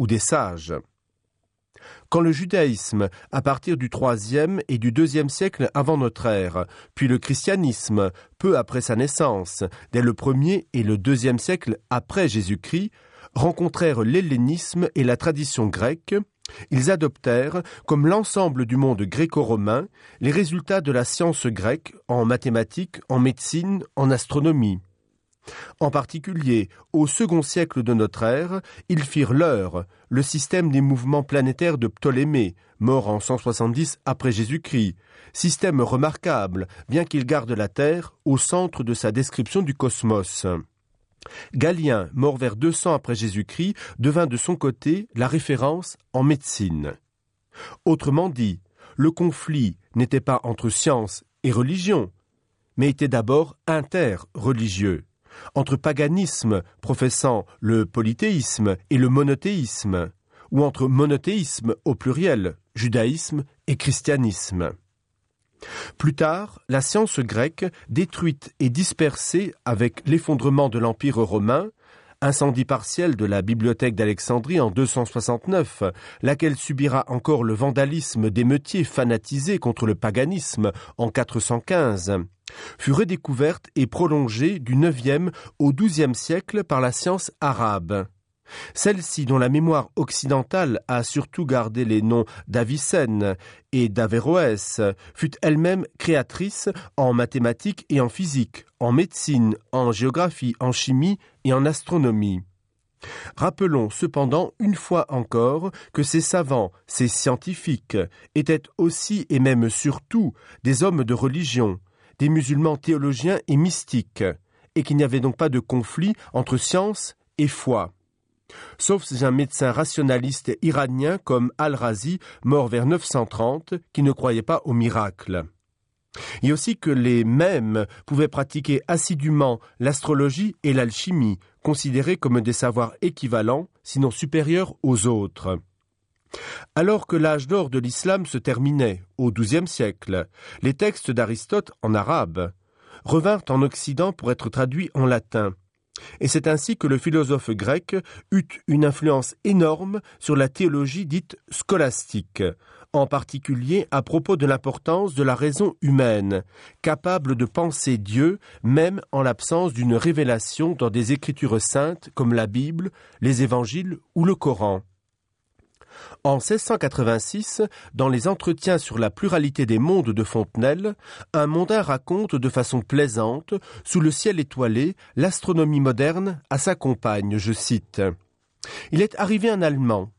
ou des sages. Quand le judaïsme, à partir du troisième et du deuxième siècle avant notre ère, puis le christianisme, peu après sa naissance, dès le premier et le deuxième siècle après Jésus-Christ, rencontrèrent l'hellénisme et la tradition grecque, ils adoptèrent, comme l'ensemble du monde gréco-romain, les résultats de la science grecque en mathématiques, en médecine, en astronomie. En particulier, au second siècle de notre ère, ils firent leur, le système des mouvements planétaires de Ptolémée, mort en 170 après Jésus-Christ, système remarquable, bien qu'il garde la Terre au centre de sa description du cosmos. Galien, mort vers 200 après Jésus-Christ, devint de son côté la référence en médecine. Autrement dit, le conflit n'était pas entre science et religion, mais était d'abord interreligieux entre paganisme professant le polythéisme et le monothéisme, ou entre monothéisme au pluriel, judaïsme et christianisme. Plus tard, la science grecque, détruite et dispersée avec l'effondrement de l'Empire romain, incendie partiel de la bibliothèque d'Alexandrie en 269, laquelle subira encore le vandalisme d'émeutiers fanatisés contre le paganisme en 415, fut redécouverte et prolongée du IXe au XIIe siècle par la science arabe. Celle-ci, dont la mémoire occidentale a surtout gardé les noms d'Avicenne et d'Averroès, fut elle-même créatrice en mathématiques et en physique, en médecine, en géographie, en chimie et en astronomie. Rappelons cependant une fois encore que ces savants, ces scientifiques, étaient aussi et même surtout des hommes de religion, des musulmans théologiens et mystiques, et qu'il n'y avait donc pas de conflit entre science et foi. Sauf un médecin rationaliste iranien comme Al-Razi, mort vers 930, qui ne croyait pas au miracle. Et aussi que les mêmes pouvaient pratiquer assidûment l'astrologie et l'alchimie, considérés comme des savoirs équivalents, sinon supérieurs aux autres. Alors que l'âge d'or de l'islam se terminait, au XIIe siècle, les textes d'Aristote en arabe revinrent en Occident pour être traduits en latin. Et c'est ainsi que le philosophe grec eut une influence énorme sur la théologie dite scolastique, en particulier à propos de l'importance de la raison humaine, capable de penser Dieu même en l'absence d'une révélation dans des écritures saintes comme la Bible, les évangiles ou le Coran. En 1686, dans les entretiens sur la pluralité des mondes de Fontenelle, un mondain raconte de façon plaisante, sous le ciel étoilé, l'astronomie moderne à sa compagne, je cite. Il est arrivé un Allemand,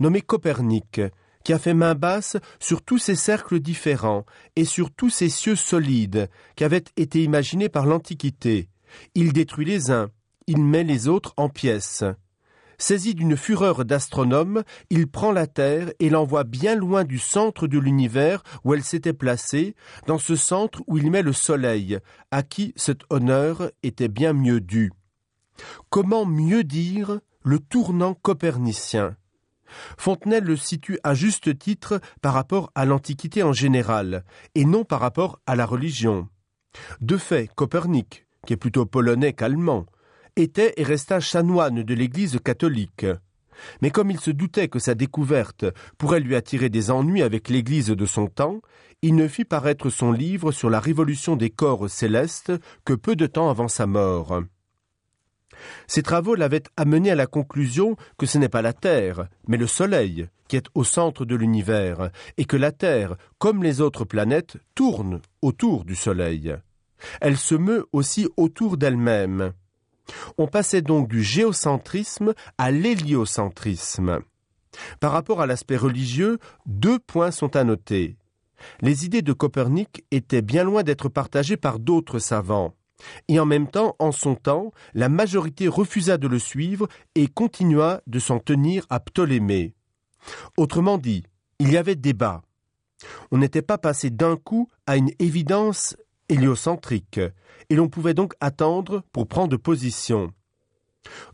nommé Copernic, qui a fait main basse sur tous ces cercles différents et sur tous ces cieux solides qui avaient été imaginés par l'Antiquité. Il détruit les uns, il met les autres en pièces. Saisi d'une fureur d'astronome, il prend la Terre et l'envoie bien loin du centre de l'univers où elle s'était placée, dans ce centre où il met le Soleil, à qui cet honneur était bien mieux dû. Comment mieux dire le tournant copernicien? Fontenelle le situe à juste titre par rapport à l'Antiquité en général, et non par rapport à la religion. De fait, Copernic, qui est plutôt polonais qu'allemand, était et resta chanoine de l'Église catholique. Mais comme il se doutait que sa découverte pourrait lui attirer des ennuis avec l'Église de son temps, il ne fit paraître son livre sur la révolution des corps célestes que peu de temps avant sa mort. Ces travaux l'avaient amené à la conclusion que ce n'est pas la Terre, mais le Soleil qui est au centre de l'univers, et que la Terre, comme les autres planètes, tourne autour du Soleil. Elle se meut aussi autour d'elle-même. On passait donc du géocentrisme à l'héliocentrisme. Par rapport à l'aspect religieux, deux points sont à noter. Les idées de Copernic étaient bien loin d'être partagées par d'autres savants. Et en même temps, en son temps, la majorité refusa de le suivre et continua de s'en tenir à Ptolémée. Autrement dit, il y avait débat. On n'était pas passé d'un coup à une évidence héliocentrique, et l'on pouvait donc attendre pour prendre position.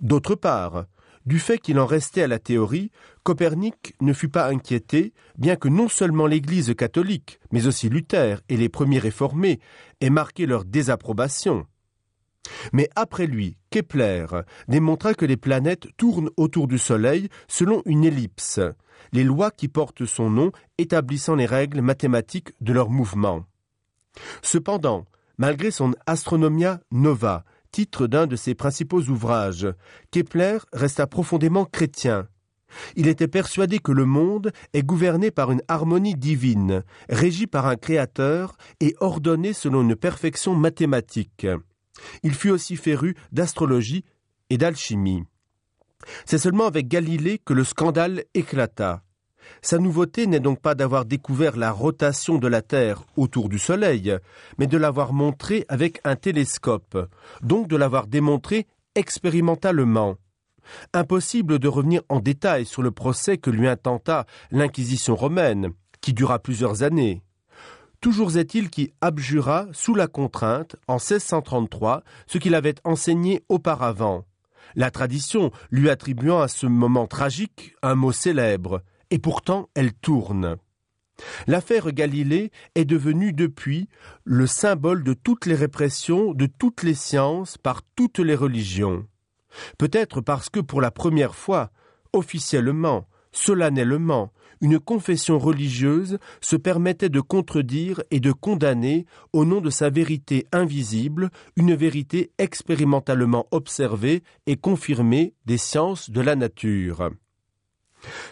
D'autre part, du fait qu'il en restait à la théorie, Copernic ne fut pas inquiété, bien que non seulement l'Église catholique, mais aussi Luther et les premiers réformés aient marqué leur désapprobation. Mais après lui, Kepler démontra que les planètes tournent autour du Soleil selon une ellipse, les lois qui portent son nom établissant les règles mathématiques de leur mouvement. Cependant, malgré son Astronomia Nova, titre d'un de ses principaux ouvrages, Kepler resta profondément chrétien. Il était persuadé que le monde est gouverné par une harmonie divine, régi par un créateur et ordonné selon une perfection mathématique. Il fut aussi féru d'astrologie et d'alchimie. C'est seulement avec Galilée que le scandale éclata. Sa nouveauté n'est donc pas d'avoir découvert la rotation de la Terre autour du Soleil, mais de l'avoir montré avec un télescope, donc de l'avoir démontré expérimentalement. Impossible de revenir en détail sur le procès que lui intenta l'Inquisition romaine, qui dura plusieurs années. Toujours est-il qu'il abjura sous la contrainte, en 1633, ce qu'il avait enseigné auparavant, la tradition lui attribuant à ce moment tragique un mot célèbre, et pourtant elle tourne. L'affaire Galilée est devenue depuis le symbole de toutes les répressions de toutes les sciences par toutes les religions. Peut-être parce que pour la première fois, officiellement, solennellement, une confession religieuse se permettait de contredire et de condamner, au nom de sa vérité invisible, une vérité expérimentalement observée et confirmée des sciences de la nature.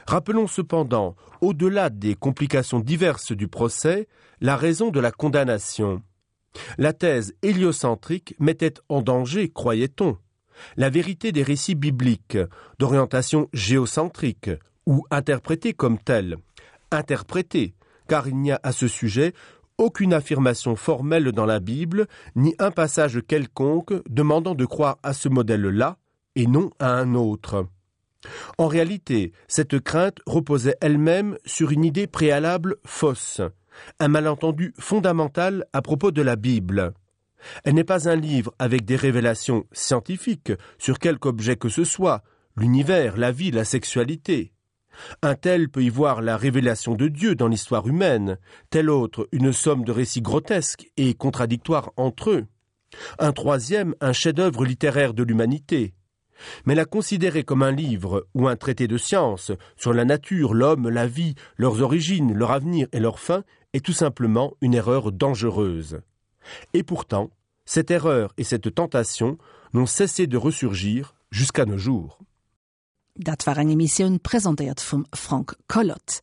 Rappelons cependant, au-delà des complications diverses du procès, la raison de la condamnation. La thèse héliocentrique mettait en danger, croyait-on, la vérité des récits bibliques, d'orientation géocentrique, ou interprétée comme telle. Interprétée, car il n'y a à ce sujet aucune affirmation formelle dans la Bible, ni un passage quelconque demandant de croire à ce modèle-là et non à un autre. En réalité, cette crainte reposait elle-même sur une idée préalable fausse, un malentendu fondamental à propos de la Bible. Elle n'est pas un livre avec des révélations scientifiques sur quelque objet que ce soit, l'univers, la vie, la sexualité. Un tel peut y voir la révélation de Dieu dans l'histoire humaine, tel autre une somme de récits grotesques et contradictoires entre eux. Un troisième un chef-d'œuvre littéraire de l'humanité. Mais la considérer comme un livre ou un traité de science sur la nature, l'homme, la vie, leurs origines, leur avenir et leur fin est tout simplement une erreur dangereuse. Et pourtant, cette erreur et cette tentation n'ont cessé de ressurgir jusqu'à nos jours. Dat war eng Emissionioun präsentiert vum Frank Collot.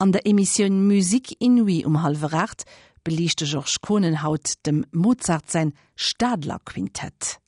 An der Emissionioun Musik inui um halveracht belichtchte George Konenhaut dem Mozart sein Stadler Quintett.